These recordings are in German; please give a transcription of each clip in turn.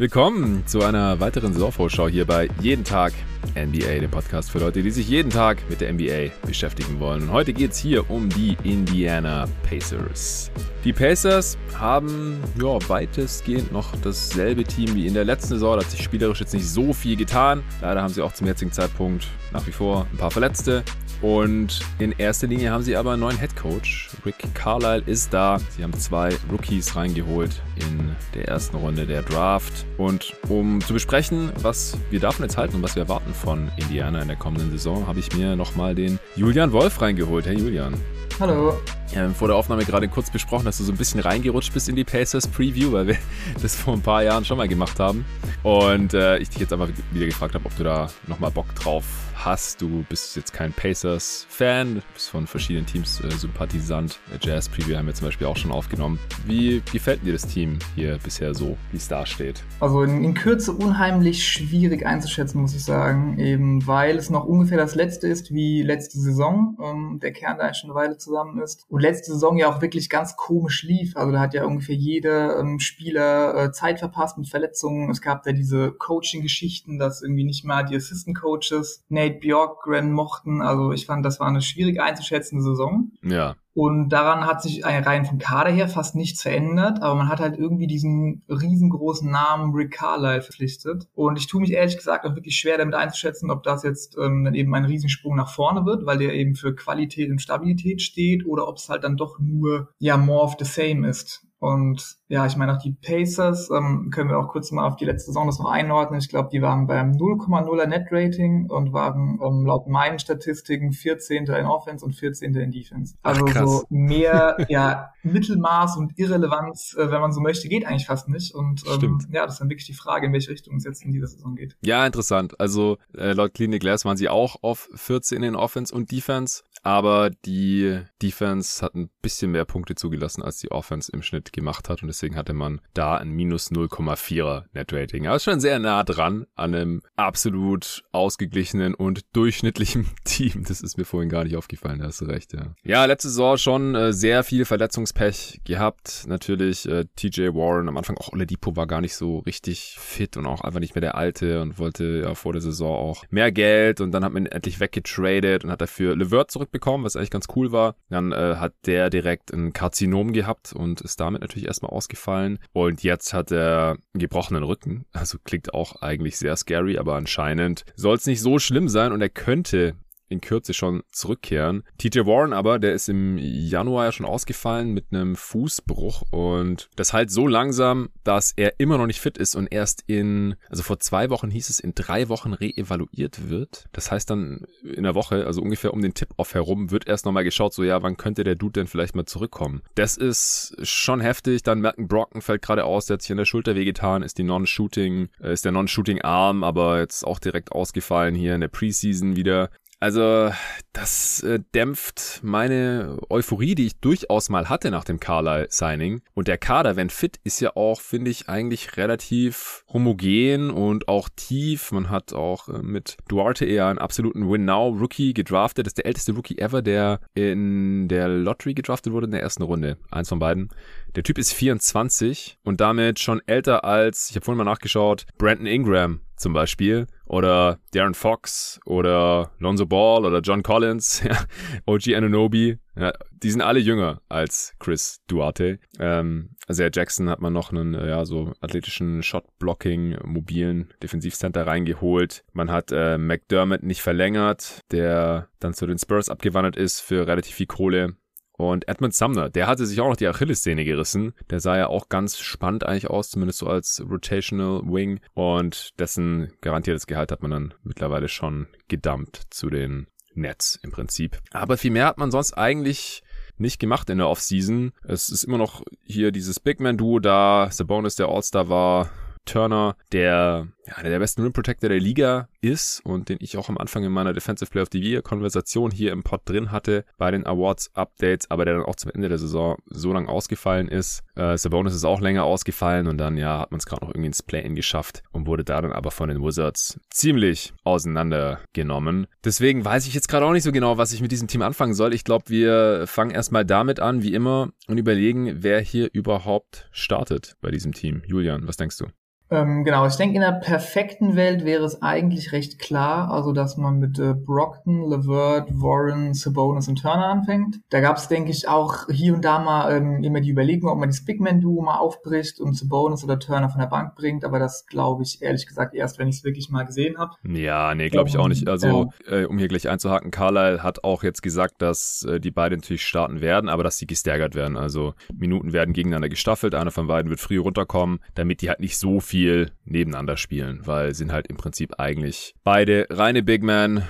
Willkommen zu einer weiteren Saisonvorschau hier bei Jeden Tag NBA, dem Podcast für Leute, die sich jeden Tag mit der NBA beschäftigen wollen. Und heute geht es hier um die Indiana Pacers. Die Pacers haben ja, weitestgehend noch dasselbe Team wie in der letzten Saison. Da hat sich spielerisch jetzt nicht so viel getan. Leider haben sie auch zum jetzigen Zeitpunkt nach wie vor ein paar Verletzte. Und in erster Linie haben sie aber einen neuen Head Coach. Rick Carlisle ist da. Sie haben zwei Rookies reingeholt in der ersten Runde der Draft. Und um zu besprechen, was wir davon jetzt halten und was wir erwarten von Indiana in der kommenden Saison, habe ich mir nochmal den Julian Wolf reingeholt. Hey Julian. Hallo. Ja, vor der Aufnahme gerade kurz besprochen, dass du so ein bisschen reingerutscht bist in die Pacers Preview, weil wir das vor ein paar Jahren schon mal gemacht haben. Und äh, ich dich jetzt einfach wieder gefragt habe, ob du da nochmal Bock drauf hast. Du bist jetzt kein Pacers-Fan, bist von verschiedenen Teams äh, Sympathisant. Jazz Preview haben wir zum Beispiel auch schon aufgenommen. Wie gefällt dir das Team hier bisher so, wie es da steht? Also in, in, Kürze unheimlich schwierig einzuschätzen, muss ich sagen, eben weil es noch ungefähr das letzte ist wie letzte Saison. Ähm, der Kern da schon eine Weile zusammen ist. Und letzte Saison ja auch wirklich ganz komisch lief. Also da hat ja ungefähr jeder ähm, Spieler äh, Zeit verpasst mit Verletzungen. Es gab da diese Coaching-Geschichten, dass irgendwie nicht mal die Assistant-Coaches Nate Bjorkgren mochten. Also ich fand, das war eine schwierig einzuschätzende Saison. Ja. Und daran hat sich rein vom Kader her fast nichts verändert, aber man hat halt irgendwie diesen riesengroßen Namen Rick Carlisle verpflichtet. Und ich tue mich ehrlich gesagt auch wirklich schwer damit einzuschätzen, ob das jetzt ähm, dann eben ein Riesensprung nach vorne wird, weil der eben für Qualität und Stabilität steht, oder ob es halt dann doch nur ja more of the same ist. Und ja, ich meine auch die Pacers, ähm, können wir auch kurz mal auf die letzte Saison das noch einordnen. Ich glaube, die waren beim 0,0er Net-Rating und waren ähm, laut meinen Statistiken 14. in Offense und 14. in Defense. Also Ach, so mehr ja, Mittelmaß und Irrelevanz, äh, wenn man so möchte, geht eigentlich fast nicht. Und ähm, ja, das ist dann wirklich die Frage, in welche Richtung es jetzt in dieser Saison geht. Ja, interessant. Also äh, laut Clinic Glass waren sie auch auf 14 in Offense und Defense aber die Defense hat ein bisschen mehr Punkte zugelassen, als die Offense im Schnitt gemacht hat und deswegen hatte man da ein minus 0,4er Net-Rating. Aber ist schon sehr nah dran an einem absolut ausgeglichenen und durchschnittlichen Team. Das ist mir vorhin gar nicht aufgefallen, da hast du recht, ja. Ja, letzte Saison schon äh, sehr viel Verletzungspech gehabt. Natürlich äh, TJ Warren, am Anfang auch Oladipo war gar nicht so richtig fit und auch einfach nicht mehr der Alte und wollte ja vor der Saison auch mehr Geld und dann hat man endlich weggetradet und hat dafür LeVert zurück bekommen, was eigentlich ganz cool war. Dann äh, hat der direkt ein Karzinom gehabt und ist damit natürlich erstmal ausgefallen. Und jetzt hat er einen gebrochenen Rücken. Also klingt auch eigentlich sehr scary, aber anscheinend soll es nicht so schlimm sein und er könnte in Kürze schon zurückkehren. TJ Warren aber, der ist im Januar ja schon ausgefallen mit einem Fußbruch und das halt so langsam, dass er immer noch nicht fit ist und erst in, also vor zwei Wochen hieß es, in drei Wochen reevaluiert wird. Das heißt dann in der Woche, also ungefähr um den Tip-Off herum, wird erst nochmal geschaut, so ja, wann könnte der Dude denn vielleicht mal zurückkommen. Das ist schon heftig. Dann Merken Brocken fällt gerade aus, der hat sich an der Schulter wehgetan, ist die Non-Shooting, äh, ist der Non-Shooting-Arm, aber jetzt auch direkt ausgefallen hier in der Preseason wieder. Also das äh, dämpft meine Euphorie, die ich durchaus mal hatte nach dem Carlisle-Signing. Und der Kader, wenn fit, ist ja auch, finde ich, eigentlich relativ homogen und auch tief. Man hat auch äh, mit Duarte eher einen absoluten Win-Now-Rookie gedraftet. Das ist der älteste Rookie ever, der in der Lottery gedraftet wurde in der ersten Runde. Eins von beiden. Der Typ ist 24 und damit schon älter als, ich habe vorhin mal nachgeschaut, Brandon Ingram zum Beispiel oder Darren Fox oder Lonzo Ball oder John Collins, ja, OG Anunobi, ja, die sind alle jünger als Chris Duarte. Ähm, also Jackson hat man noch einen ja so athletischen Shot-Blocking mobilen Defensivcenter reingeholt. Man hat äh, McDermott nicht verlängert, der dann zu den Spurs abgewandert ist für relativ viel Kohle. Und Edmund Sumner, der hatte sich auch noch die Achillessehne gerissen. Der sah ja auch ganz spannend eigentlich aus, zumindest so als Rotational Wing. Und dessen garantiertes Gehalt hat man dann mittlerweile schon gedumpt zu den Nets im Prinzip. Aber viel mehr hat man sonst eigentlich nicht gemacht in der Offseason. Es ist immer noch hier dieses Big Man Duo da. Sabonis, der All-Star war. Turner, der ja, einer der besten Rim Protector der Liga ist und den ich auch am Anfang in meiner Defensive Player of the Year Konversation hier im Pod drin hatte bei den Awards Updates, aber der dann auch zum Ende der Saison so lang ausgefallen ist. Äh, Sabonis ist auch länger ausgefallen und dann ja hat man es gerade noch irgendwie ins Play-In geschafft und wurde da dann aber von den Wizards ziemlich auseinandergenommen. Deswegen weiß ich jetzt gerade auch nicht so genau, was ich mit diesem Team anfangen soll. Ich glaube, wir fangen erstmal damit an, wie immer, und überlegen, wer hier überhaupt startet bei diesem Team. Julian, was denkst du? Ähm, genau, ich denke, in der perfekten Welt wäre es eigentlich recht klar, also dass man mit äh, Brockton, Levert, Warren, Sabonis und Turner anfängt. Da gab es, denke ich, auch hier und da mal ähm, immer die Überlegung, ob man das Big Man Duo mal aufbricht und Sabonis oder Turner von der Bank bringt, aber das glaube ich ehrlich gesagt erst, wenn ich es wirklich mal gesehen habe. Ja, nee, glaube ich auch nicht. Also, ja. äh, um hier gleich einzuhaken, Carlyle hat auch jetzt gesagt, dass äh, die beiden natürlich starten werden, aber dass sie gestärkert werden. Also Minuten werden gegeneinander gestaffelt, einer von beiden wird früh runterkommen, damit die halt nicht so viel nebeneinander spielen, weil sind halt im Prinzip eigentlich beide reine Big Men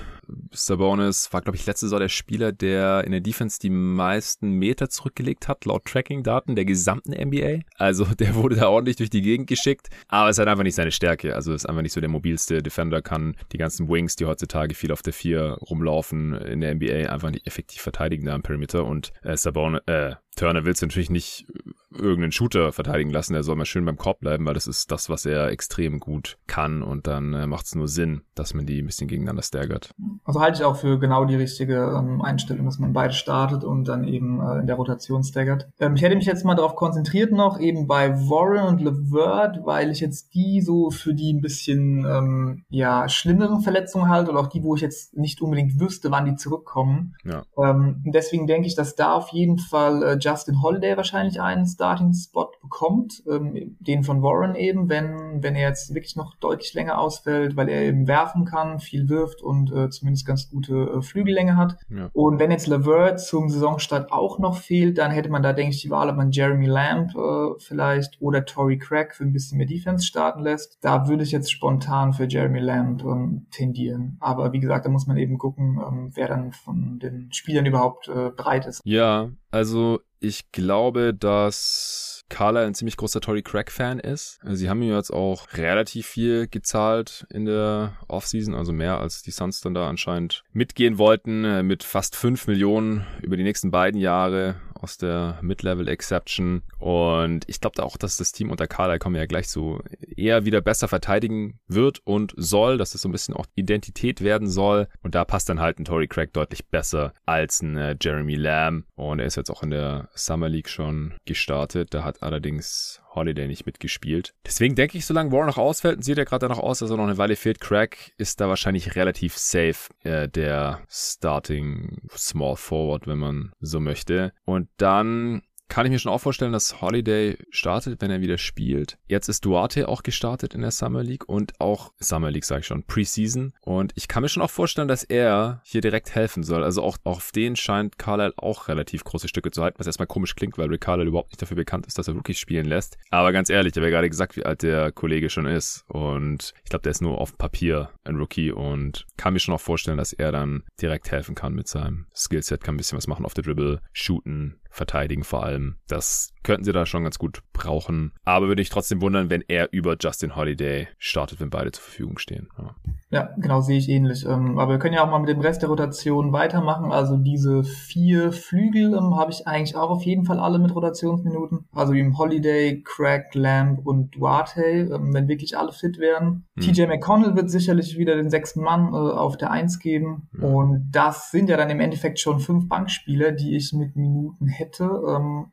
Sabonis war, glaube ich, letzte Saison der Spieler, der in der Defense die meisten Meter zurückgelegt hat, laut Tracking-Daten der gesamten NBA. Also der wurde da ordentlich durch die Gegend geschickt, aber es halt einfach nicht seine Stärke. Also ist einfach nicht so der mobilste Defender, kann die ganzen Wings, die heutzutage viel auf der 4 rumlaufen in der NBA, einfach nicht effektiv verteidigen da am Perimeter. Und äh, Sabonis, äh, Turner willst du natürlich nicht irgendeinen Shooter verteidigen lassen, der soll mal schön beim Korb bleiben, weil das ist das, was er extrem gut kann und dann äh, macht es nur Sinn, dass man die ein bisschen gegeneinander staggert. Also halte ich auch für genau die richtige ähm, Einstellung, dass man beide startet und dann eben äh, in der Rotation staggert. Ähm, ich hätte mich jetzt mal darauf konzentriert noch, eben bei Warren und LeVert, weil ich jetzt die so für die ein bisschen ähm, ja schlimmeren Verletzungen halte oder auch die, wo ich jetzt nicht unbedingt wüsste, wann die zurückkommen. Ja. Ähm, deswegen denke ich, dass da auf jeden Fall äh, Justin Holiday wahrscheinlich einen Starting-Spot bekommt, ähm, den von Warren eben, wenn, wenn er jetzt wirklich noch deutlich länger ausfällt, weil er eben werfen kann, viel wirft und äh, zumindest ganz gute äh, Flügellänge hat. Ja. Und wenn jetzt Levert zum Saisonstart auch noch fehlt, dann hätte man da, denke ich, die Wahl, ob man Jeremy Lamb äh, vielleicht oder Tory Craig für ein bisschen mehr Defense starten lässt. Da würde ich jetzt spontan für Jeremy Lamb ähm, tendieren. Aber wie gesagt, da muss man eben gucken, ähm, wer dann von den Spielern überhaupt äh, bereit ist. Ja, also ich glaube, dass Carla ein ziemlich großer Tory Craig-Fan ist. Sie haben ihm jetzt auch relativ viel gezahlt in der Offseason, also mehr als die Suns dann da anscheinend mitgehen wollten, äh, mit fast fünf Millionen über die nächsten beiden Jahre aus der Mid-Level Exception. Und ich glaube auch, dass das Team unter Carla, kommen ja gleich zu, eher wieder besser verteidigen wird und soll, dass es so ein bisschen auch Identität werden soll. Und da passt dann halt ein Tory Craig deutlich besser als ein äh, Jeremy Lamb. Und er ist jetzt auch in der Summer League schon gestartet. Da hat allerdings Holiday nicht mitgespielt. Deswegen denke ich, solange Warren noch ausfällt, und sieht er gerade noch aus, dass er noch eine Weile fehlt, Craig ist da wahrscheinlich relativ safe äh, der Starting Small Forward, wenn man so möchte. Und dann kann ich mir schon auch vorstellen, dass Holiday startet, wenn er wieder spielt. Jetzt ist Duarte auch gestartet in der Summer League und auch Summer League, sage ich schon, Preseason. Und ich kann mir schon auch vorstellen, dass er hier direkt helfen soll. Also auch auf den scheint Carlisle auch relativ große Stücke zu halten, was erstmal komisch klingt, weil Rick Carlisle überhaupt nicht dafür bekannt ist, dass er Rookies spielen lässt. Aber ganz ehrlich, ich habe ja gerade gesagt, wie alt der Kollege schon ist. Und ich glaube, der ist nur auf Papier ein Rookie und kann mir schon auch vorstellen, dass er dann direkt helfen kann mit seinem Skillset, kann ein bisschen was machen auf der Dribble, shooten, verteidigen vor allem. Das könnten sie da schon ganz gut brauchen. Aber würde ich trotzdem wundern, wenn er über Justin Holiday startet, wenn beide zur Verfügung stehen. Ja, ja genau, sehe ich ähnlich. Ähm, aber wir können ja auch mal mit dem Rest der Rotation weitermachen. Also diese vier Flügel ähm, habe ich eigentlich auch auf jeden Fall alle mit Rotationsminuten. Also wie Holiday, Craig, Lamb und Duarte, ähm, wenn wirklich alle fit wären. Hm. TJ McConnell wird sicherlich wieder den sechsten Mann äh, auf der Eins geben. Ja. Und das sind ja dann im Endeffekt schon fünf Bankspieler, die ich mit Minuten hätte.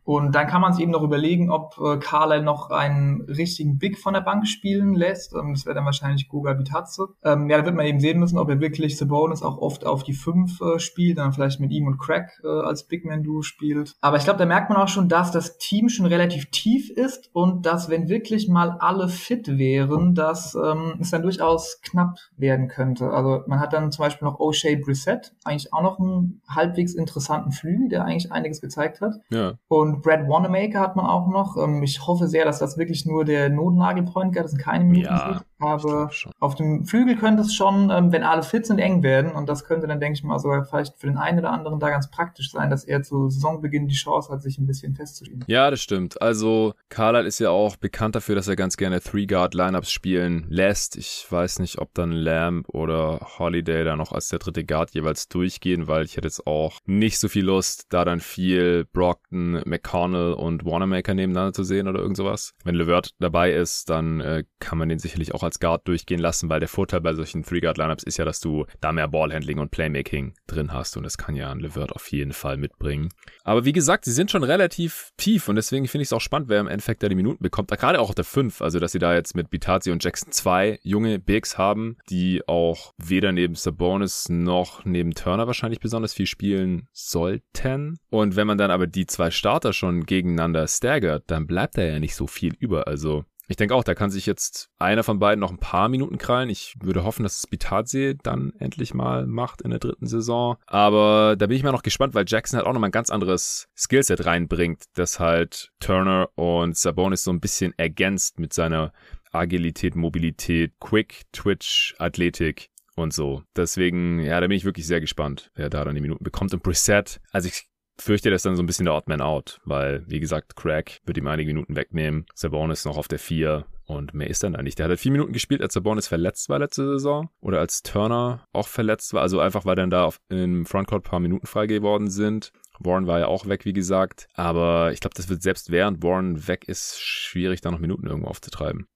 Und dann kann man eben noch überlegen, ob äh, Carlyle noch einen richtigen Big von der Bank spielen lässt. Ähm, das wäre dann wahrscheinlich Goga Bitazze. Ähm, ja, da wird man eben sehen müssen, ob er wirklich Sabonis auch oft auf die 5 äh, spielt, dann vielleicht mit ihm und Crack äh, als Big Man Duo spielt. Aber ich glaube, da merkt man auch schon, dass das Team schon relativ tief ist und dass, wenn wirklich mal alle fit wären, dass ähm, es dann durchaus knapp werden könnte. Also man hat dann zum Beispiel noch O'Shea Brissett, eigentlich auch noch einen halbwegs interessanten Flügel, der eigentlich einiges gezeigt hat. Ja. Und Brad Wanamaker Maker hat man auch noch. Ähm, ich hoffe sehr, dass das wirklich nur der Notnagel-Point das sind keine Minuten ja, Aber auf dem Flügel könnte es schon, ähm, wenn alle fit sind, eng werden. Und das könnte dann, denke ich mal, sogar vielleicht für den einen oder anderen da ganz praktisch sein, dass er zu Saisonbeginn die Chance hat, sich ein bisschen festzulegen. Ja, das stimmt. Also Carlisle ist ja auch bekannt dafür, dass er ganz gerne Three-Guard-Lineups spielen lässt. Ich weiß nicht, ob dann Lamb oder Holiday da noch als der dritte Guard jeweils durchgehen, weil ich hätte jetzt auch nicht so viel Lust, da dann viel Brockton, McConnell und und Wanamaker nebeneinander zu sehen oder irgend sowas. Wenn LeVert dabei ist, dann äh, kann man den sicherlich auch als Guard durchgehen lassen, weil der Vorteil bei solchen Three-Guard-Lineups ist ja, dass du da mehr Ballhandling und Playmaking drin hast und das kann ja ein LeVert auf jeden Fall mitbringen. Aber wie gesagt, sie sind schon relativ tief und deswegen finde ich es auch spannend, wer im Endeffekt da die Minuten bekommt. Gerade auch auf der 5, also dass sie da jetzt mit Bitazzi und Jackson zwei junge Bigs haben, die auch weder neben Sabonis noch neben Turner wahrscheinlich besonders viel spielen sollten. Und wenn man dann aber die zwei Starter schon gegeneinander staggert, dann bleibt da ja nicht so viel über. Also ich denke auch, da kann sich jetzt einer von beiden noch ein paar Minuten krallen. Ich würde hoffen, dass Bitadze dann endlich mal macht in der dritten Saison. Aber da bin ich mal noch gespannt, weil Jackson halt auch nochmal ein ganz anderes Skillset reinbringt, das halt Turner und Sabonis so ein bisschen ergänzt mit seiner Agilität, Mobilität, Quick, Twitch, Athletik und so. Deswegen, ja, da bin ich wirklich sehr gespannt, wer da dann die Minuten bekommt. Und Preset, also ich fürchte, das ist dann so ein bisschen der Odd Man Out, weil, wie gesagt, Craig wird ihm einige Minuten wegnehmen. Sabonis noch auf der 4 und mehr ist dann eigentlich. Der hat halt vier Minuten gespielt, als Sabonis verletzt war letzte Saison oder als Turner auch verletzt war. Also einfach, weil dann da auf, im Frontcourt paar Minuten frei geworden sind. Warren war ja auch weg, wie gesagt. Aber ich glaube, das wird selbst während Warren weg ist, schwierig, da noch Minuten irgendwo aufzutreiben.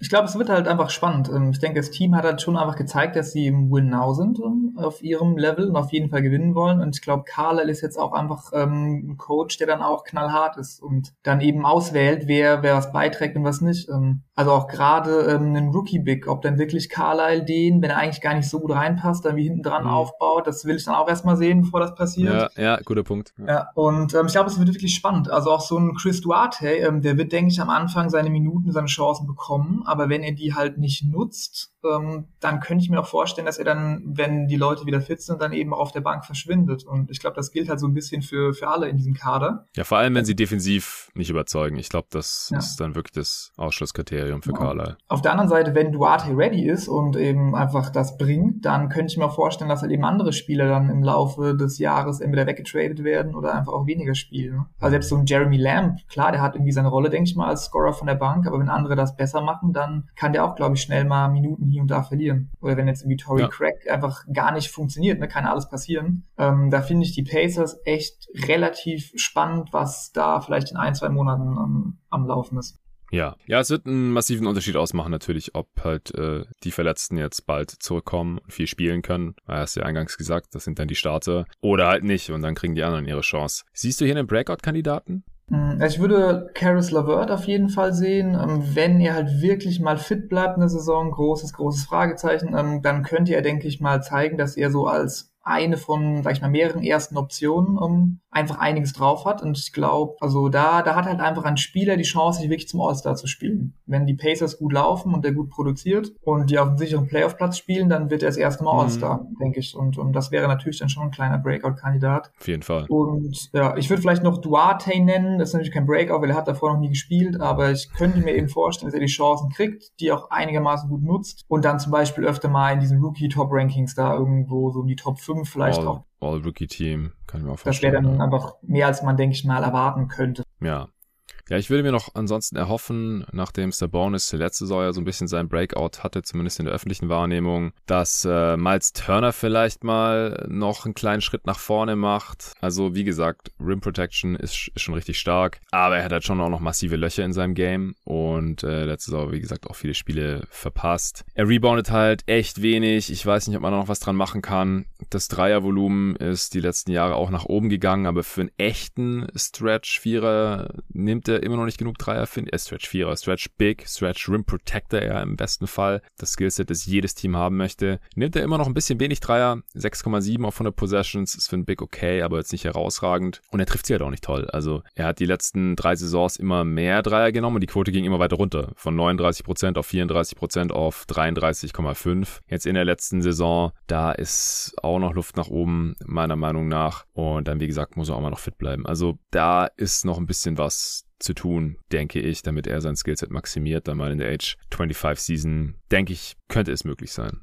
Ich glaube, es wird halt einfach spannend. Ähm, ich denke, das Team hat halt schon einfach gezeigt, dass sie im Win Now sind ähm, auf ihrem Level und auf jeden Fall gewinnen wollen. Und ich glaube, Carlisle ist jetzt auch einfach ähm, ein Coach, der dann auch knallhart ist und dann eben auswählt, wer, wer was beiträgt und was nicht. Also auch gerade ähm, ein Rookie-Big, ob dann wirklich Carlisle den, wenn er eigentlich gar nicht so gut reinpasst, dann wie hinten dran mhm. aufbaut, das will ich dann auch erstmal sehen, bevor das passiert. Ja, ja guter Punkt. Ja, ja und ähm, ich glaube, es wird wirklich spannend. Also auch so ein Chris Duarte, ähm, der wird, denke ich, am Anfang seine Minuten, seine Chancen bekommen aber wenn er die halt nicht nutzt, ähm, dann könnte ich mir auch vorstellen, dass er dann, wenn die Leute wieder fit sind, dann eben auf der Bank verschwindet. Und ich glaube, das gilt halt so ein bisschen für, für alle in diesem Kader. Ja, vor allem, wenn sie defensiv nicht überzeugen. Ich glaube, das ja. ist dann wirklich das Ausschlusskriterium für. Carlisle. Auf der anderen Seite, wenn Duarte ready ist und eben einfach das bringt, dann könnte ich mir vorstellen, dass halt eben andere Spieler dann im Laufe des Jahres entweder weggetradet werden oder einfach auch weniger spielen. Also selbst so ein Jeremy Lamb, klar, der hat irgendwie seine Rolle, denke ich mal, als Scorer von der Bank, aber wenn andere das besser machen, dann kann der auch, glaube ich, schnell mal Minuten hier und da verlieren. Oder wenn jetzt irgendwie Tory ja. Craig einfach gar nicht funktioniert, ne, kann alles passieren. Ähm, da finde ich die Pacers echt relativ spannend, was da vielleicht in ein, zwei Monaten ähm, am Laufen ist. Ja, ja, es wird einen massiven Unterschied ausmachen natürlich, ob halt äh, die Verletzten jetzt bald zurückkommen und viel spielen können. Er hast ja eingangs gesagt, das sind dann die Starter. Oder halt nicht und dann kriegen die anderen ihre Chance. Siehst du hier einen Breakout-Kandidaten? Mm, also ich würde Caris LaVert auf jeden Fall sehen. Ähm, wenn er halt wirklich mal fit bleibt in der Saison, großes, großes Fragezeichen, ähm, dann könnte er, denke ich mal, zeigen, dass er so als eine von, sag ich mal, mehreren ersten Optionen um, einfach einiges drauf hat. Und ich glaube, also da, da hat halt einfach ein Spieler die Chance, sich wirklich zum All-Star zu spielen. Wenn die Pacers gut laufen und der gut produziert und die auf einem sicheren Playoff-Platz spielen, dann wird er das erste Mal mhm. All-Star, denke ich. Und, und das wäre natürlich dann schon ein kleiner Breakout-Kandidat. Auf jeden Fall. Und ja, ich würde vielleicht noch Duarte nennen. Das ist natürlich kein Breakout, weil er hat davor noch nie gespielt, aber ich könnte mir eben vorstellen, dass er die Chancen kriegt, die auch einigermaßen gut nutzt und dann zum Beispiel öfter mal in diesen Rookie-Top-Rankings da irgendwo so in die Top 5 vielleicht All, auch. All-Rookie-Team, kann ich mir auch vorstellen. Das wäre dann einfach mehr, als man, denke ich mal, erwarten könnte. Ja, ja, ich würde mir noch ansonsten erhoffen, nachdem Sabonis letzte Saison ja so ein bisschen sein Breakout hatte, zumindest in der öffentlichen Wahrnehmung, dass äh, Miles Turner vielleicht mal noch einen kleinen Schritt nach vorne macht. Also wie gesagt, Rim Protection ist, ist schon richtig stark, aber er hat halt schon auch noch massive Löcher in seinem Game und äh, letzte Saison, wie gesagt, auch viele Spiele verpasst. Er reboundet halt echt wenig. Ich weiß nicht, ob man da noch was dran machen kann. Das Dreiervolumen ist die letzten Jahre auch nach oben gegangen, aber für einen echten Stretch-Vierer nimmt er immer noch nicht genug Dreier findet. Er Stretch 4er, Stretch Big, Stretch Rim Protector ja im besten Fall. Das Skillset, das jedes Team haben möchte. Nimmt er immer noch ein bisschen wenig Dreier. 6,7 auf 100 Possessions ist für ein Big okay, aber jetzt nicht herausragend. Und er trifft sie halt auch nicht toll. Also er hat die letzten drei Saisons immer mehr Dreier genommen und die Quote ging immer weiter runter. Von 39% auf 34% auf 33,5. Jetzt in der letzten Saison, da ist auch noch Luft nach oben, meiner Meinung nach. Und dann, wie gesagt, muss er auch mal noch fit bleiben. Also da ist noch ein bisschen was zu tun, denke ich, damit er sein Skillset maximiert, dann mal in der Age 25 Season, denke ich, könnte es möglich sein.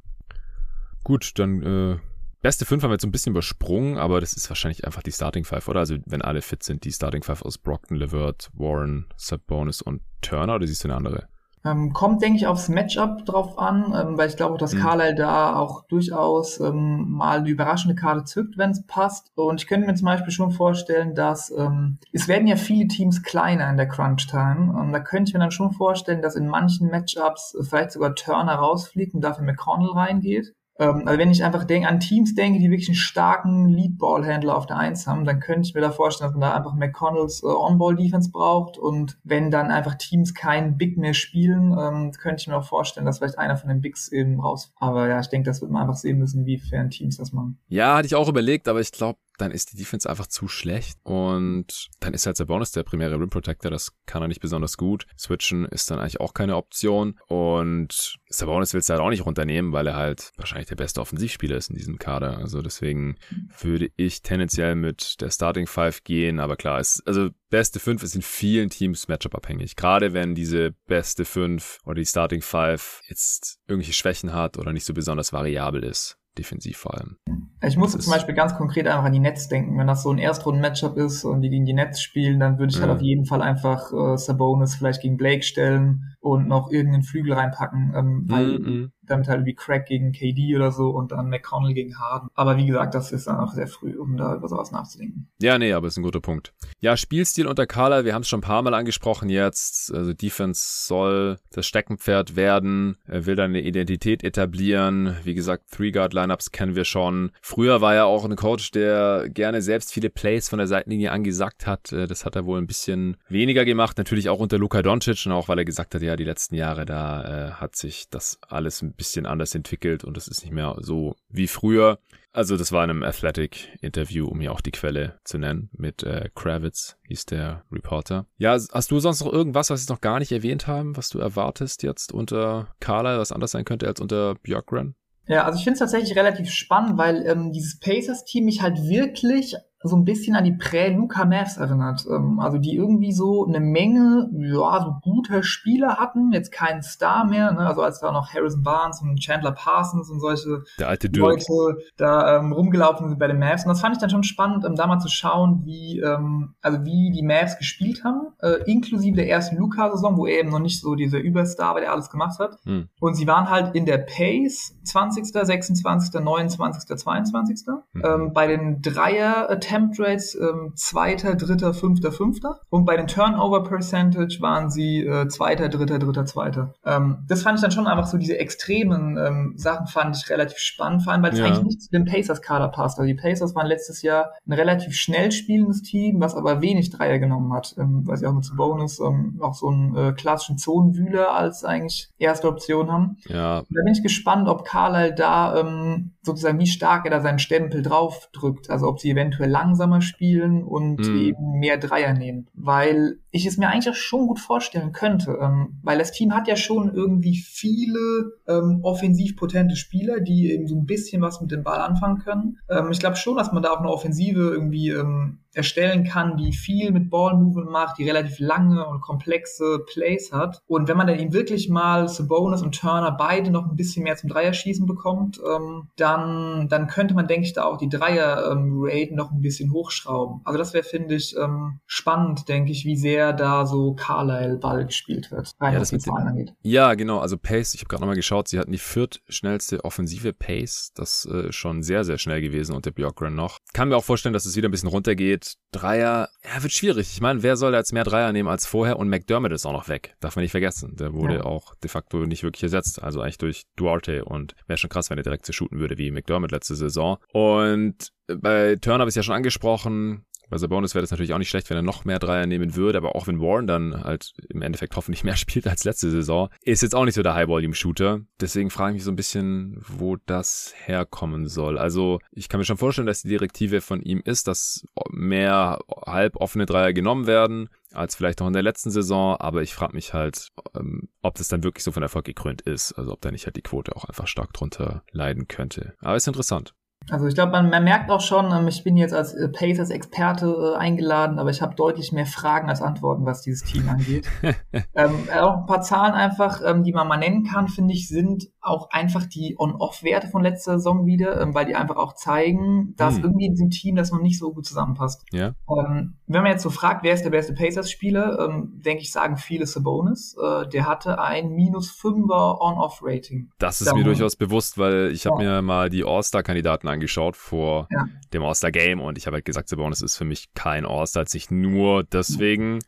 Gut, dann äh, beste 5 haben wir jetzt ein bisschen übersprungen, aber das ist wahrscheinlich einfach die Starting Five, oder? Also wenn alle fit sind, die Starting Five aus Brockton, Levert, Warren, Sabonis und Turner, oder siehst du eine andere? Ähm, kommt, denke ich, aufs Matchup drauf an, ähm, weil ich glaube, dass mhm. Carlyle da auch durchaus ähm, mal eine überraschende Karte zückt, wenn es passt. Und ich könnte mir zum Beispiel schon vorstellen, dass ähm, es werden ja viele Teams kleiner in der Crunch-Time. Und da könnte ich mir dann schon vorstellen, dass in manchen Matchups vielleicht sogar Turner rausfliegt und dafür McConnell reingeht. Ähm, also wenn ich einfach denk, an Teams denke, die wirklich einen starken Lead-Ball-Handler auf der Eins haben, dann könnte ich mir da vorstellen, dass man da einfach McConnells äh, On-Ball-Defense braucht und wenn dann einfach Teams keinen Big mehr spielen, ähm, könnte ich mir auch vorstellen, dass vielleicht einer von den Bigs eben raus. Aber ja, ich denke, das wird man einfach sehen müssen, wie fern Teams das machen. Ja, hatte ich auch überlegt, aber ich glaube, dann ist die Defense einfach zu schlecht und dann ist halt Bonus der primäre Rim Protector, das kann er nicht besonders gut. Switchen ist dann eigentlich auch keine Option und Sabonis willst du halt auch nicht runternehmen, weil er halt wahrscheinlich der beste Offensivspieler ist in diesem Kader. Also deswegen würde ich tendenziell mit der Starting Five gehen, aber klar, es, also beste Fünf ist in vielen Teams Matchup abhängig. Gerade wenn diese beste Fünf oder die Starting Five jetzt irgendwelche Schwächen hat oder nicht so besonders variabel ist defensiv vor allem. Ich muss zum Beispiel ganz konkret einfach an die Nets denken. Wenn das so ein Erstrunden-Matchup ist und die gegen die Nets spielen, dann würde ich halt mhm. halt auf jeden Fall einfach äh, Sabonis vielleicht gegen Blake stellen und noch irgendeinen Flügel reinpacken, ähm, weil mhm damit halt wie Crack gegen KD oder so und dann McConnell gegen Harden. Aber wie gesagt, das ist dann auch sehr früh, um da über sowas nachzudenken. Ja, nee, aber ist ein guter Punkt. Ja, Spielstil unter Carla, wir haben es schon ein paar Mal angesprochen jetzt. Also Defense soll das Steckenpferd werden, er will dann eine Identität etablieren. Wie gesagt, Three-Guard-Lineups kennen wir schon. Früher war er auch ein Coach, der gerne selbst viele Plays von der Seitenlinie angesagt hat. Äh, das hat er wohl ein bisschen weniger gemacht. Natürlich auch unter Luka Doncic und auch weil er gesagt hat, ja, die letzten Jahre, da äh, hat sich das alles ein bisschen anders entwickelt und das ist nicht mehr so wie früher. Also das war in einem Athletic-Interview, um hier auch die Quelle zu nennen, mit äh, Kravitz, hieß der Reporter. Ja, hast du sonst noch irgendwas, was wir noch gar nicht erwähnt haben, was du erwartest jetzt unter Carla, was anders sein könnte als unter Björkgren? Ja, also ich finde es tatsächlich relativ spannend, weil ähm, dieses Pacers-Team mich halt wirklich so ein bisschen an die Prä-Luca Mavs erinnert. Ähm, also die irgendwie so eine Menge, ja, so guter Spieler hatten, jetzt kein Star mehr, ne? also als da noch Harrison Barnes und Chandler Parsons und solche Leute da ähm, rumgelaufen sind bei den Mavs. Und das fand ich dann schon spannend, ähm, da mal zu schauen, wie, ähm, also wie die Mavs gespielt haben, äh, inklusive der ersten Luca-Saison, wo er eben noch nicht so dieser Überstar war, der alles gemacht hat. Hm. Und sie waren halt in der Pace 20., 26., 29., 22. Mhm. Ähm, bei den Dreier-Attempts Attempt Rates ähm, zweiter, dritter, fünfter, fünfter. Und bei den Turnover Percentage waren sie äh, zweiter, dritter, dritter, zweiter. Ähm, das fand ich dann schon einfach so diese extremen ähm, Sachen fand ich relativ spannend, vor allem weil es ja. eigentlich nicht zu dem Pacers-Kader passt. Also die Pacers waren letztes Jahr ein relativ schnell spielendes Team, was aber wenig Dreier genommen hat, ähm, weil sie auch mit Bonus ähm, auch so einen äh, klassischen Zonenwühler als eigentlich erste Option haben. Ja. Da bin ich gespannt, ob Carlyle da ähm, sozusagen, wie stark er da seinen Stempel drauf drückt. Also ob sie eventuell langsamer spielen und mhm. eben mehr Dreier nehmen. Weil ich es mir eigentlich schon gut vorstellen könnte. Ähm, weil das Team hat ja schon irgendwie viele ähm, offensiv potente Spieler, die eben so ein bisschen was mit dem Ball anfangen können. Ähm, ich glaube schon, dass man da auch eine Offensive irgendwie ähm, erstellen kann, die viel mit Ball-Movement macht, die relativ lange und komplexe Plays hat. Und wenn man dann eben wirklich mal Sabonis und Turner beide noch ein bisschen mehr zum Dreierschießen bekommt, ähm, dann, dann könnte man, denke ich, da auch die Dreier-Rate ähm, noch ein bisschen hochschrauben. Also das wäre, finde ich, ähm, spannend, denke ich, wie sehr da so Carlisle Ball gespielt wird. Rein, ja, was die Zahlen angeht. ja, genau. Also Pace, ich habe gerade nochmal geschaut, sie hatten die viertschnellste offensive Pace. Das äh, schon sehr, sehr schnell gewesen unter Björkgren noch. Kann mir auch vorstellen, dass es wieder ein bisschen runtergeht Dreier, ja, wird schwierig. Ich meine, wer soll da jetzt mehr Dreier nehmen als vorher? Und McDermott ist auch noch weg. Darf man nicht vergessen. Der wurde ja. auch de facto nicht wirklich ersetzt. Also eigentlich durch Duarte. Und wäre schon krass, wenn er direkt so shooten würde wie McDermott letzte Saison. Und bei Turner habe ich es ja schon angesprochen. Bei Sabonis wäre das natürlich auch nicht schlecht, wenn er noch mehr Dreier nehmen würde, aber auch wenn Warren dann halt im Endeffekt hoffentlich mehr spielt als letzte Saison, ist jetzt auch nicht so der High-Volume-Shooter. Deswegen frage ich mich so ein bisschen, wo das herkommen soll. Also ich kann mir schon vorstellen, dass die Direktive von ihm ist, dass mehr halb offene Dreier genommen werden als vielleicht noch in der letzten Saison, aber ich frage mich halt, ähm, ob das dann wirklich so von Erfolg gekrönt ist, also ob da nicht halt die Quote auch einfach stark drunter leiden könnte. Aber ist interessant. Also ich glaube, man, man, merkt auch schon, ähm, ich bin jetzt als äh, Pacers-Experte äh, eingeladen, aber ich habe deutlich mehr Fragen als Antworten, was dieses Team angeht. ähm, auch ein paar Zahlen einfach, ähm, die man mal nennen kann, finde ich, sind auch einfach die On-Off-Werte von letzter Saison wieder, ähm, weil die einfach auch zeigen, dass hm. irgendwie in diesem Team das noch nicht so gut zusammenpasst. Ja. Ähm, wenn man jetzt so fragt, wer ist der beste Pacers-Spieler, ähm, denke ich, sagen viele Sabonis. Äh, der hatte ein minus 5er On-Off-Rating. Das ist Darum, mir durchaus bewusst, weil ich habe ja. mir mal die All-Star-Kandidaten angeschaut vor ja. dem All-Star-Game und ich habe halt gesagt, Sabonis ist für mich kein All-Star, als nicht nur deswegen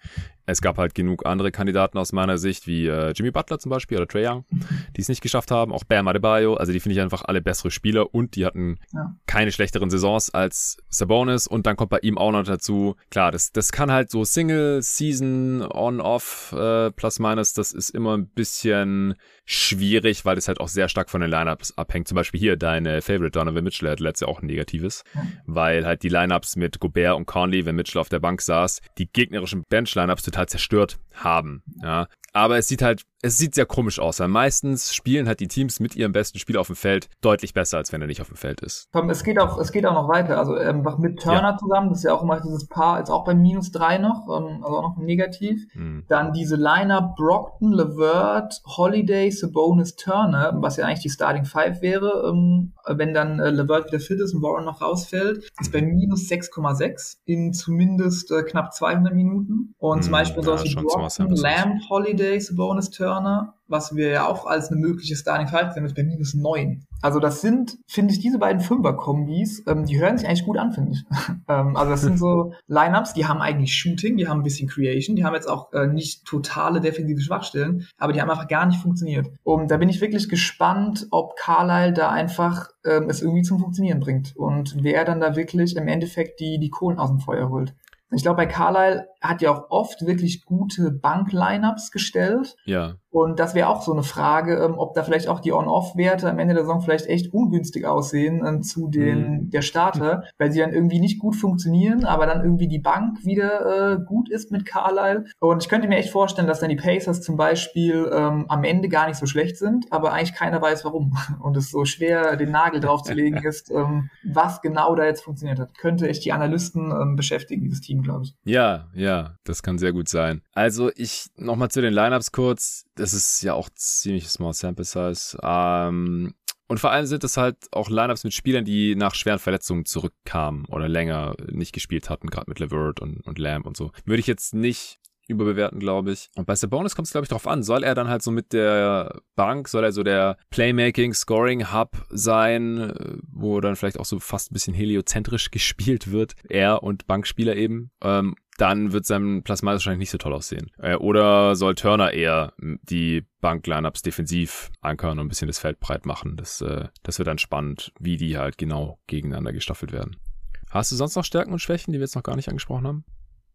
es gab halt genug andere Kandidaten aus meiner Sicht, wie äh, Jimmy Butler zum Beispiel oder Trey Young, die es nicht geschafft haben. Auch Bam Adebayo, also die finde ich einfach alle bessere Spieler und die hatten ja. keine schlechteren Saisons als Sabonis. Und dann kommt bei ihm auch noch dazu, klar, das, das kann halt so Single, Season, On-Off, äh, plus minus, das ist immer ein bisschen schwierig, weil es halt auch sehr stark von den Lineups abhängt. Zum Beispiel hier deine Favorite Donovan Mitchell hat letztes Jahr auch ein negatives, weil halt die Lineups mit Gobert und Conley, wenn Mitchell auf der Bank saß, die gegnerischen Bench-Lineups total zerstört haben. Ja, aber es sieht halt, es sieht sehr komisch aus, weil meistens spielen halt die Teams mit ihrem besten Spieler auf dem Feld deutlich besser, als wenn er nicht auf dem Feld ist. Es geht auch, es geht auch noch weiter. Also einfach mit Turner ja. zusammen, das ist ja auch immer dieses Paar, jetzt auch bei minus drei noch, ähm, also auch noch negativ. Mhm. Dann diese Liner Brockton, Levert, Holiday, Sabonis, Turner, was ja eigentlich die Starting Five wäre, ähm, wenn dann äh, Levert wieder fit ist und Warren noch rausfällt, ist bei minus 6,6 in zumindest äh, knapp 200 Minuten. Und mhm, zum Beispiel ja, solche Brockton, Lamb, Holiday, Holiday, Bonus Turner, was wir ja auch als eine mögliche Starting Five sehen, ist bei minus neun. Also das sind, finde ich, diese beiden Fünfer-Kombis, ähm, die hören sich eigentlich gut an, finde ich. ähm, also das sind so Lineups, die haben eigentlich Shooting, die haben ein bisschen Creation, die haben jetzt auch äh, nicht totale defensive Schwachstellen, aber die haben einfach gar nicht funktioniert. Und da bin ich wirklich gespannt, ob Carlyle da einfach ähm, es irgendwie zum Funktionieren bringt und wer dann da wirklich im Endeffekt die, die Kohlen aus dem Feuer holt. Ich glaube, bei Carlyle hat ja auch oft wirklich gute Bank-Lineups gestellt. Ja. Und das wäre auch so eine Frage, ähm, ob da vielleicht auch die On-Off-Werte am Ende der Saison vielleicht echt ungünstig aussehen ähm, zu den mhm. der Starter, weil sie dann irgendwie nicht gut funktionieren, aber dann irgendwie die Bank wieder äh, gut ist mit Carlyle. Und ich könnte mir echt vorstellen, dass dann die Pacers zum Beispiel ähm, am Ende gar nicht so schlecht sind, aber eigentlich keiner weiß warum. Und es so schwer den Nagel drauf zu legen ist, ähm, was genau da jetzt funktioniert hat. Könnte echt die Analysten ähm, beschäftigen, dieses Team, glaube ich. Ja, ja, das kann sehr gut sein. Also ich nochmal zu den Lineups kurz. Das ist ja auch ziemlich small sample size. Ähm, und vor allem sind es halt auch Lineups mit Spielern, die nach schweren Verletzungen zurückkamen oder länger nicht gespielt hatten, gerade mit Levert und, und Lamb und so. Würde ich jetzt nicht überbewerten, glaube ich. Und bei Sabonis kommt es, glaube ich, darauf an. Soll er dann halt so mit der Bank, soll er so der Playmaking, Scoring Hub sein, wo dann vielleicht auch so fast ein bisschen heliozentrisch gespielt wird, er und Bankspieler eben. Ähm, dann wird sein Plasma wahrscheinlich nicht so toll aussehen. Äh, oder soll Turner eher die Bank-Lineups defensiv ankern und ein bisschen das Feld breit machen. Das, äh, das wird dann spannend, wie die halt genau gegeneinander gestaffelt werden. Hast du sonst noch Stärken und Schwächen, die wir jetzt noch gar nicht angesprochen haben?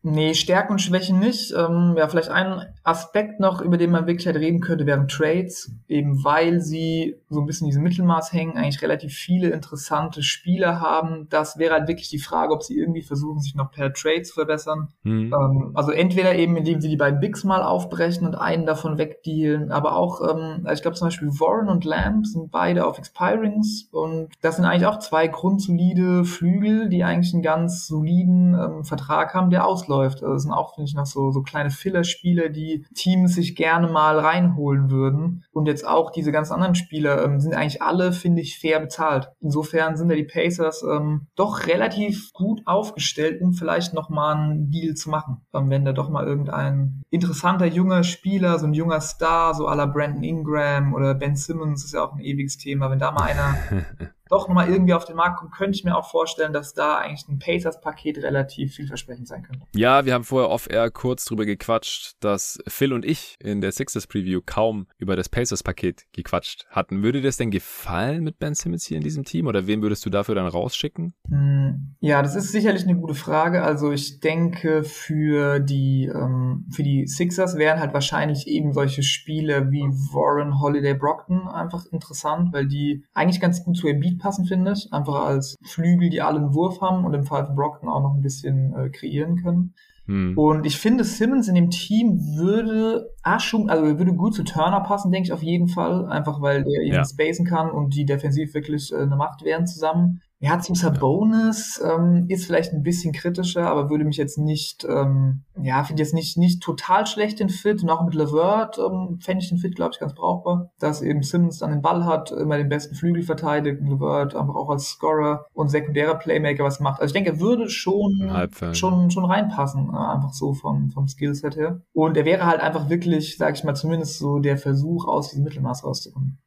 Nee, Stärken und Schwächen nicht. Ähm, ja, vielleicht ein Aspekt noch, über den man wirklich halt reden könnte, wären Trades. Eben weil sie so ein bisschen diesem Mittelmaß hängen, eigentlich relativ viele interessante Spiele haben. Das wäre halt wirklich die Frage, ob sie irgendwie versuchen, sich noch per Trade zu verbessern. Mhm. Ähm, also entweder eben, indem sie die beiden Bigs mal aufbrechen und einen davon wegdealen, aber auch, ähm, also ich glaube zum Beispiel Warren und Lamb sind beide auf Expirings und das sind eigentlich auch zwei grundsolide Flügel, die eigentlich einen ganz soliden ähm, Vertrag haben, der ausläuft läuft. Also das sind auch, finde ich, noch so, so kleine Filler-Spiele, die Teams sich gerne mal reinholen würden. Und jetzt auch diese ganzen anderen Spieler ähm, sind eigentlich alle, finde ich, fair bezahlt. Insofern sind ja die Pacers ähm, doch relativ gut aufgestellt, um vielleicht noch mal einen Deal zu machen. Ähm, wenn da doch mal irgendein interessanter junger Spieler, so ein junger Star, so à la Brandon Ingram oder Ben Simmons ist ja auch ein ewiges Thema, wenn da mal einer doch nochmal irgendwie auf den Markt kommt, könnte ich mir auch vorstellen, dass da eigentlich ein Pacers-Paket relativ vielversprechend sein könnte. Ja, wir haben vorher off-air kurz drüber gequatscht, dass Phil und ich in der Sixers-Preview kaum über das Pacers-Paket gequatscht hatten. Würde dir das denn gefallen mit Ben Simmons hier in diesem Team oder wen würdest du dafür dann rausschicken? Hm, ja, das ist sicherlich eine gute Frage. Also ich denke, für die, ähm, für die Sixers wären halt wahrscheinlich eben solche Spiele wie Warren, Holiday, Brockton einfach interessant, weil die eigentlich ganz gut zu Embiid passen, finde ich. Einfach als Flügel, die alle einen Wurf haben und im Fall von Brockton auch noch ein bisschen äh, kreieren können. Hm. Und ich finde, Simmons in dem Team würde schon, also würde gut zu Turner passen, denke ich auf jeden Fall. Einfach weil der eben ja. spacen kann und die defensiv wirklich äh, eine Macht wären zusammen. Ja, zum Sabonis ähm, ist vielleicht ein bisschen kritischer, aber würde mich jetzt nicht, ähm, ja, finde jetzt nicht, nicht total schlecht den Fit. Und auch mit Levert ähm, fände ich den Fit, glaube ich, ganz brauchbar. Dass eben Simmons dann den Ball hat, immer den besten Flügel verteidigt, Levert einfach auch als Scorer und sekundärer Playmaker was macht. Also ich denke, er würde schon, schon, schon reinpassen, äh, einfach so vom, vom Skillset her. Und er wäre halt einfach wirklich, sage ich mal, zumindest so der Versuch, aus diesem Mittelmaß rauszukommen.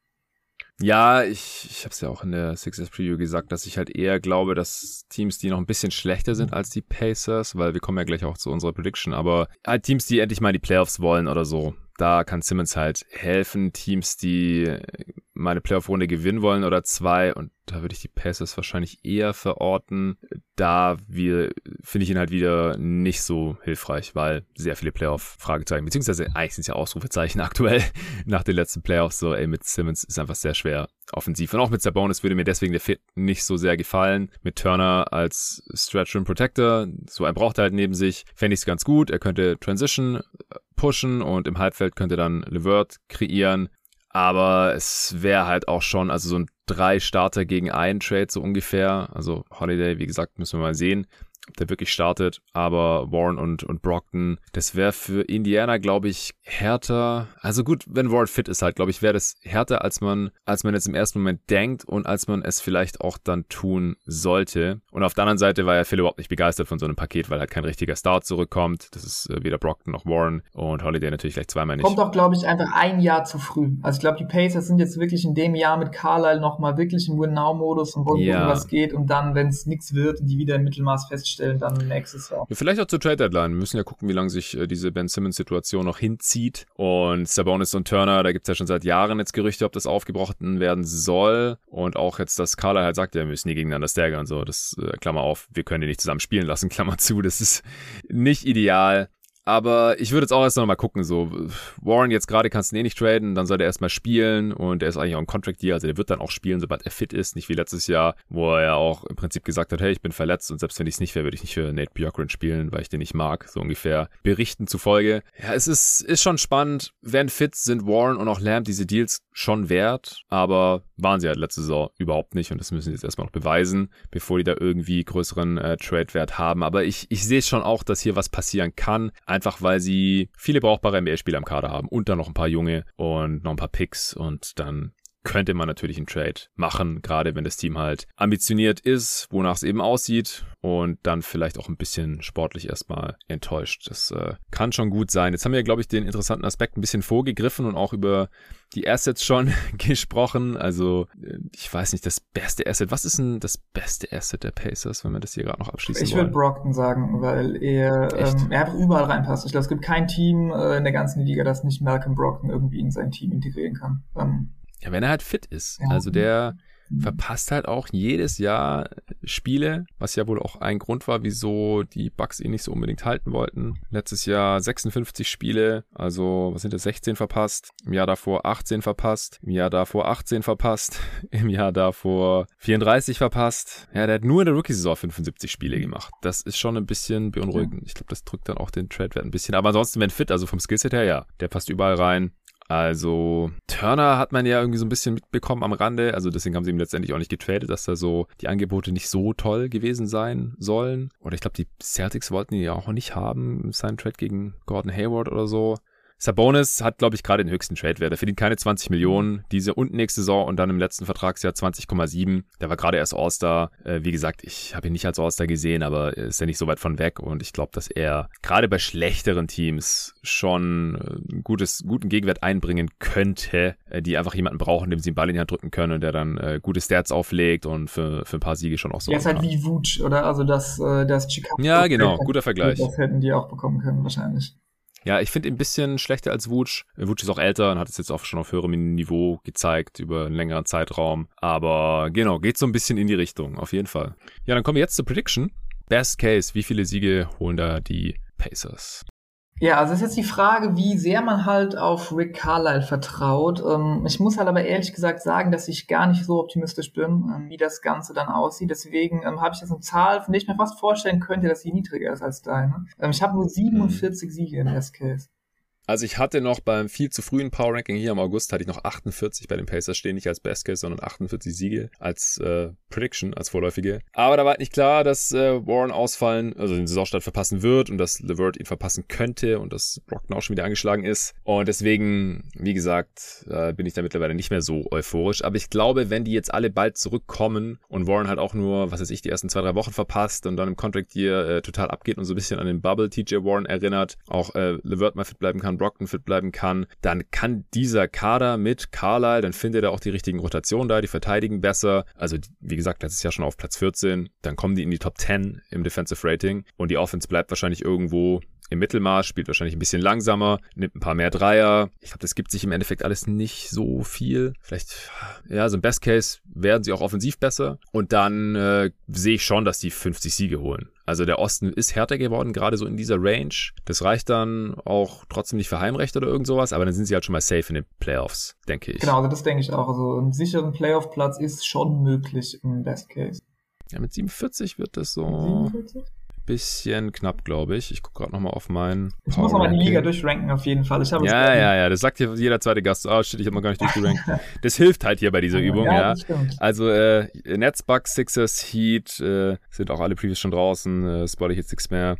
Ja, ich, ich habe es ja auch in der Sixers Preview gesagt, dass ich halt eher glaube, dass Teams, die noch ein bisschen schlechter sind als die Pacers, weil wir kommen ja gleich auch zu unserer Prediction, aber halt Teams, die endlich mal die Playoffs wollen oder so, da kann Simmons halt helfen. Teams, die meine Playoff-Runde gewinnen wollen oder zwei und da würde ich die Pacers wahrscheinlich eher verorten. Da wir finde ich ihn halt wieder nicht so hilfreich, weil sehr viele Playoff-Fragezeichen, beziehungsweise eigentlich sind es ja Ausrufezeichen aktuell nach den letzten Playoffs. So, ey, mit Simmons ist einfach sehr schwer offensiv. Und auch mit Sabonis würde mir deswegen der Fit nicht so sehr gefallen. Mit Turner als Stretch Rim Protector, so ein braucht er halt neben sich, fände ich es ganz gut. Er könnte Transition pushen und im Halbfeld könnte dann Levert kreieren. Aber es wäre halt auch schon, also so ein drei Starter gegen einen Trade so ungefähr. Also Holiday, wie gesagt, müssen wir mal sehen ob der wirklich startet. Aber Warren und, und Brockton, das wäre für Indiana, glaube ich, härter. Also gut, wenn Warren fit ist halt, glaube ich, wäre das härter, als man, als man jetzt im ersten Moment denkt und als man es vielleicht auch dann tun sollte. Und auf der anderen Seite war ja Phil überhaupt nicht begeistert von so einem Paket, weil halt kein richtiger Start zurückkommt. Das ist äh, weder Brockton noch Warren und Holiday natürlich gleich zweimal nicht. Kommt auch, glaube ich, einfach ein Jahr zu früh. Also ich glaube, die Pacers sind jetzt wirklich in dem Jahr mit Carlisle nochmal wirklich im Win-Now-Modus und wollen ja. gucken, was geht. Und dann, wenn es nichts wird, die wieder im Mittelmaß feststellen, stellen, dann nächstes Jahr. Vielleicht auch zur Trade Deadline. Wir müssen ja gucken, wie lange sich äh, diese Ben Simmons-Situation noch hinzieht. Und Sabonis und Turner, da gibt es ja schon seit Jahren jetzt Gerüchte, ob das aufgebrochen werden soll. Und auch jetzt, dass Carla halt sagt, ja, wir müssen nie gegeneinander staggern. So, das, äh, Klammer auf, wir können die nicht zusammen spielen lassen, Klammer zu. Das ist nicht ideal. Aber ich würde jetzt auch erst noch mal gucken, so Warren jetzt gerade kannst du ihn eh nicht traden, dann soll er erstmal spielen und er ist eigentlich auch ein Contract Deal, also der wird dann auch spielen, sobald er fit ist, nicht wie letztes Jahr, wo er ja auch im Prinzip gesagt hat, hey, ich bin verletzt und selbst wenn ich es nicht wäre, würde ich nicht für Nate Bjorkgren spielen, weil ich den nicht mag, so ungefähr. Berichten zufolge. Ja, es ist, ist schon spannend. Wenn fit sind Warren und auch Lamb diese Deals schon wert, aber waren sie halt letzte Saison überhaupt nicht und das müssen sie jetzt erstmal noch beweisen, bevor die da irgendwie größeren äh, Trade-Wert haben. Aber ich, ich sehe schon auch, dass hier was passieren kann Einfach weil sie viele brauchbare NBA-Spieler im Kader haben und dann noch ein paar junge und noch ein paar Picks und dann könnte man natürlich einen Trade machen, gerade wenn das Team halt ambitioniert ist, wonach es eben aussieht und dann vielleicht auch ein bisschen sportlich erstmal enttäuscht. Das äh, kann schon gut sein. Jetzt haben wir, glaube ich, den interessanten Aspekt ein bisschen vorgegriffen und auch über die Assets schon gesprochen. Also, äh, ich weiß nicht, das beste Asset. Was ist denn das beste Asset der Pacers, wenn wir das hier gerade noch abschließen Ich würde Brockton sagen, weil er, ähm, er einfach überall reinpasst. Ich glaube, es gibt kein Team äh, in der ganzen Liga, das nicht Malcolm Brockton irgendwie in sein Team integrieren kann. Ähm, ja, wenn er halt fit ist. Ja. Also der mhm. verpasst halt auch jedes Jahr Spiele, was ja wohl auch ein Grund war, wieso die Bucks ihn nicht so unbedingt halten wollten. Letztes Jahr 56 Spiele, also was sind das, 16 verpasst, im Jahr davor 18 verpasst, im Jahr davor 18 verpasst, im Jahr davor 34 verpasst. Ja, der hat nur in der Rookie-Saison 75 Spiele gemacht. Das ist schon ein bisschen beunruhigend. Ich glaube, das drückt dann auch den Trade-Wert ein bisschen. Aber ansonsten, wenn fit, also vom Skillset her, ja, der passt überall rein. Also Turner hat man ja irgendwie so ein bisschen mitbekommen am Rande. Also deswegen haben sie ihm letztendlich auch nicht getradet, dass da so die Angebote nicht so toll gewesen sein sollen. Oder ich glaube, die Celtics wollten ihn ja auch nicht haben, seinen Trade gegen Gordon Hayward oder so. Sabonis hat, glaube ich, gerade den höchsten Trade-Wert. Er verdient keine 20 Millionen diese und nächste Saison und dann im letzten Vertragsjahr 20,7. Der war gerade erst All-Star. Äh, wie gesagt, ich habe ihn nicht als All-Star gesehen, aber ist ja nicht so weit von weg und ich glaube, dass er gerade bei schlechteren Teams schon äh, gutes, guten Gegenwert einbringen könnte, äh, die einfach jemanden brauchen, dem sie den Ball in die Hand drücken können und der dann äh, gute Stats auflegt und für, für ein paar Siege schon auch so. Ja, ist halt wie Wutsch, oder? Also das, äh, das Chicago. Ja, genau, guter Vergleich. Das hätten die auch bekommen können, wahrscheinlich. Ja, ich finde ihn ein bisschen schlechter als Wutsch. Wutsch ist auch älter und hat es jetzt auch schon auf höherem Niveau gezeigt über einen längeren Zeitraum. Aber genau, geht so ein bisschen in die Richtung, auf jeden Fall. Ja, dann kommen wir jetzt zur Prediction. Best Case, wie viele Siege holen da die Pacers? Ja, also ist jetzt die Frage, wie sehr man halt auf Rick Carlisle vertraut. Ähm, ich muss halt aber ehrlich gesagt sagen, dass ich gar nicht so optimistisch bin, ähm, wie das Ganze dann aussieht. Deswegen ähm, habe ich jetzt eine Zahl, von der ich mir fast vorstellen könnte, dass sie niedriger ist als deine. Ich habe nur 47 Siege im Best Case. Also ich hatte noch beim viel zu frühen Power Ranking hier im August hatte ich noch 48 bei den Pacers stehen, nicht als Best Case, sondern 48 Siege als äh, Prediction, als vorläufige. Aber da war halt nicht klar, dass äh, Warren ausfallen, also den Saisonstart verpassen wird und dass LeVert ihn verpassen könnte und dass Brockton auch schon wieder angeschlagen ist. Und deswegen, wie gesagt, äh, bin ich da mittlerweile nicht mehr so euphorisch. Aber ich glaube, wenn die jetzt alle bald zurückkommen und Warren halt auch nur, was weiß ich, die ersten zwei, drei Wochen verpasst und dann im Contract hier äh, total abgeht und so ein bisschen an den Bubble TJ Warren erinnert, auch äh, LeVert mal fit bleiben kann, Brockton fit bleiben kann, dann kann dieser Kader mit Carlisle, dann findet er auch die richtigen Rotationen da, die verteidigen besser. Also, wie gesagt, das ist ja schon auf Platz 14. Dann kommen die in die Top 10 im Defensive Rating und die Offense bleibt wahrscheinlich irgendwo im Mittelmaß, spielt wahrscheinlich ein bisschen langsamer, nimmt ein paar mehr Dreier. Ich glaube, das gibt sich im Endeffekt alles nicht so viel. Vielleicht, ja, so im Best Case werden sie auch offensiv besser. Und dann äh, sehe ich schon, dass die 50 Siege holen. Also der Osten ist härter geworden, gerade so in dieser Range. Das reicht dann auch trotzdem nicht für Heimrecht oder irgend sowas, aber dann sind sie halt schon mal safe in den Playoffs, denke ich. Genau, also das denke ich auch. Also ein sicheren Playoff-Platz ist schon möglich im Best Case. Ja, mit 47 wird das so. 47? Bisschen knapp, glaube ich. Ich gucke gerade nochmal auf meinen. Ich muss nochmal die Liga durchranken, auf jeden Fall. Ja, ja, ja. Das sagt hier jeder zweite Gast. Ah, oh, shit, ich habe noch gar nicht durchgerankt. das hilft halt hier bei dieser Übung, ja. ja. Also, äh, Nets, Bucks, Sixers, Heat äh, sind auch alle Previews schon draußen. Äh, ich jetzt nichts mehr.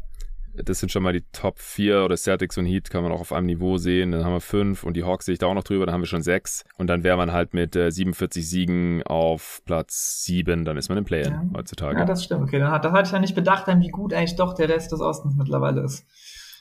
Das sind schon mal die Top 4 oder Celtics und Heat kann man auch auf einem Niveau sehen. Dann haben wir 5 und die Hawks sehe ich da auch noch drüber, dann haben wir schon 6. Und dann wäre man halt mit äh, 47 Siegen auf Platz 7, dann ist man im Play-In ja. heutzutage. Ja, das stimmt. Okay, dann hat, das hatte ich ja nicht bedacht, wie gut eigentlich doch der Rest des Ostens mittlerweile ist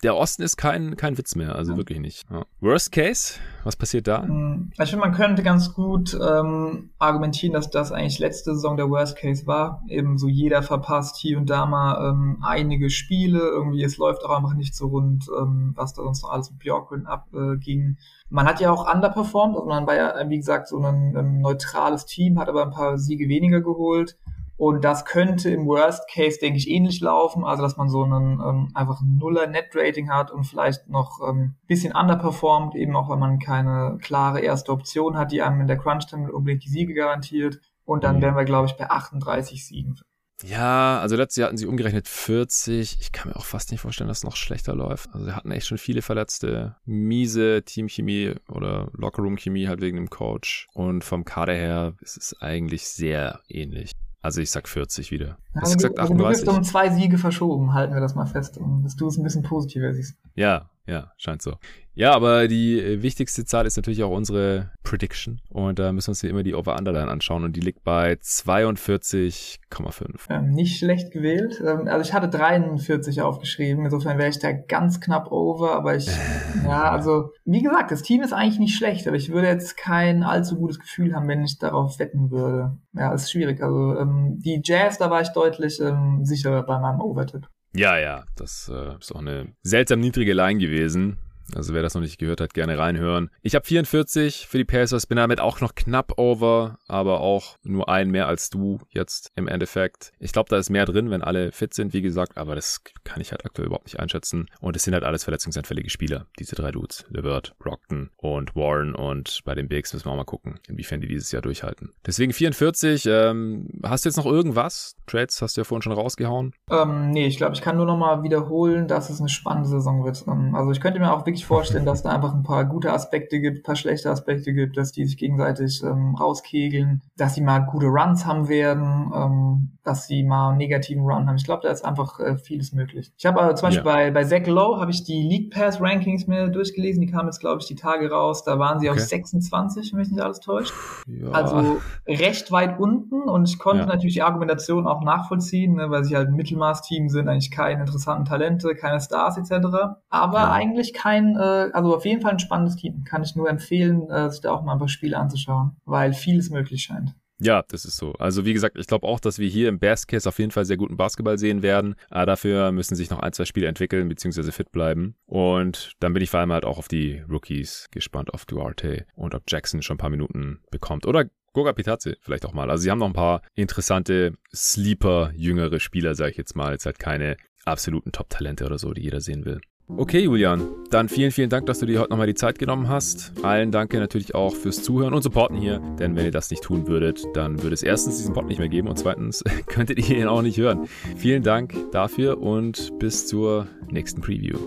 der Osten ist kein, kein Witz mehr, also ja. wirklich nicht. Ja. Worst Case, was passiert da? Hm, ich finde, man könnte ganz gut ähm, argumentieren, dass das eigentlich letzte Saison der Worst Case war. Eben so jeder verpasst hier und da mal ähm, einige Spiele, irgendwie es läuft auch einfach nicht so rund, ähm, was da sonst noch alles mit Björkgren abging. Äh, man hat ja auch underperformed, also man war ja, wie gesagt, so ein ähm, neutrales Team, hat aber ein paar Siege weniger geholt. Und das könnte im Worst Case, denke ich, ähnlich laufen. Also, dass man so einen ähm, einfach Nuller Net-Rating hat und vielleicht noch ähm, bisschen underperformt, eben auch, weil man keine klare erste Option hat, die einem in der Crunch-Time unbedingt die Siege garantiert. Und dann mhm. wären wir, glaube ich, bei 38 Siegen. Ja, also letztes Jahr hatten sie umgerechnet 40. Ich kann mir auch fast nicht vorstellen, dass es noch schlechter läuft. Also sie hatten echt schon viele Verletzte. Miese Teamchemie oder Lockerroom-Chemie halt wegen dem Coach. Und vom Kader her ist es eigentlich sehr ähnlich. Also ich sag 40 wieder. Hast du gesagt 38? Also du bist um zwei Siege verschoben, halten wir das mal fest, dass du es ein bisschen positiver siehst. Ja, ja, scheint so. Ja, aber die äh, wichtigste Zahl ist natürlich auch unsere Prediction. Und da müssen wir uns hier immer die Over-Underline anschauen. Und die liegt bei 42,5. Ähm, nicht schlecht gewählt. Ähm, also ich hatte 43 aufgeschrieben. Insofern wäre ich da ganz knapp over. Aber ich, ja, also wie gesagt, das Team ist eigentlich nicht schlecht. Aber ich würde jetzt kein allzu gutes Gefühl haben, wenn ich darauf wetten würde. Ja, ist schwierig. Also ähm, die Jazz, da war ich deutlich ähm, sicherer bei meinem Overtipp. Ja, ja, das äh, ist auch eine seltsam niedrige Line gewesen. Also wer das noch nicht gehört hat, gerne reinhören. Ich habe 44 für die Pacers, bin damit auch noch knapp over, aber auch nur ein mehr als du jetzt im Endeffekt. Ich glaube, da ist mehr drin, wenn alle fit sind, wie gesagt, aber das kann ich halt aktuell überhaupt nicht einschätzen. Und es sind halt alles verletzungsanfällige Spieler, diese drei Dudes. LeVert, Brockton und Warren und bei den Bigs müssen wir auch mal gucken, inwiefern die dieses Jahr durchhalten. Deswegen 44, ähm, hast du jetzt noch irgendwas? Trades hast du ja vorhin schon rausgehauen? Ähm, nee, ich glaube, ich kann nur noch mal wiederholen, dass es eine spannende Saison wird. Ähm, also ich könnte mir auch wirklich wirklich vorstellen, dass da einfach ein paar gute Aspekte gibt, ein paar schlechte Aspekte gibt, dass die sich gegenseitig ähm, rauskegeln, dass sie mal gute Runs haben werden, ähm, dass sie mal einen negativen Run haben. Ich glaube, da ist einfach äh, vieles möglich. Ich habe äh, zum Beispiel ja. bei, bei Zach Lowe habe ich die League Pass Rankings mir durchgelesen, die kamen jetzt, glaube ich, die Tage raus. Da waren sie okay. auf 26, wenn mich nicht alles täuscht. Ja. Also recht weit unten und ich konnte ja. natürlich die Argumentation auch nachvollziehen, ne, weil sie halt ein Mittelmaß-Team sind, eigentlich keine interessanten Talente, keine Stars etc. Aber eigentlich kein kein, äh, also auf jeden Fall ein spannendes Team. Kann ich nur empfehlen, äh, sich da auch mal ein paar Spiele anzuschauen, weil vieles möglich scheint. Ja, das ist so. Also wie gesagt, ich glaube auch, dass wir hier im Best Case auf jeden Fall sehr guten Basketball sehen werden. Aber dafür müssen sich noch ein, zwei Spiele entwickeln bzw. fit bleiben. Und dann bin ich vor allem halt auch auf die Rookies gespannt, auf Duarte und ob Jackson schon ein paar Minuten bekommt. Oder Goga Pitaze vielleicht auch mal. Also sie haben noch ein paar interessante Sleeper, jüngere Spieler, sage ich jetzt mal. Jetzt halt keine absoluten Top-Talente oder so, die jeder sehen will. Okay, Julian, dann vielen, vielen Dank, dass du dir heute nochmal die Zeit genommen hast. Allen danke natürlich auch fürs Zuhören und Supporten hier, denn wenn ihr das nicht tun würdet, dann würde es erstens diesen Pod nicht mehr geben und zweitens könntet ihr ihn auch nicht hören. Vielen Dank dafür und bis zur nächsten Preview.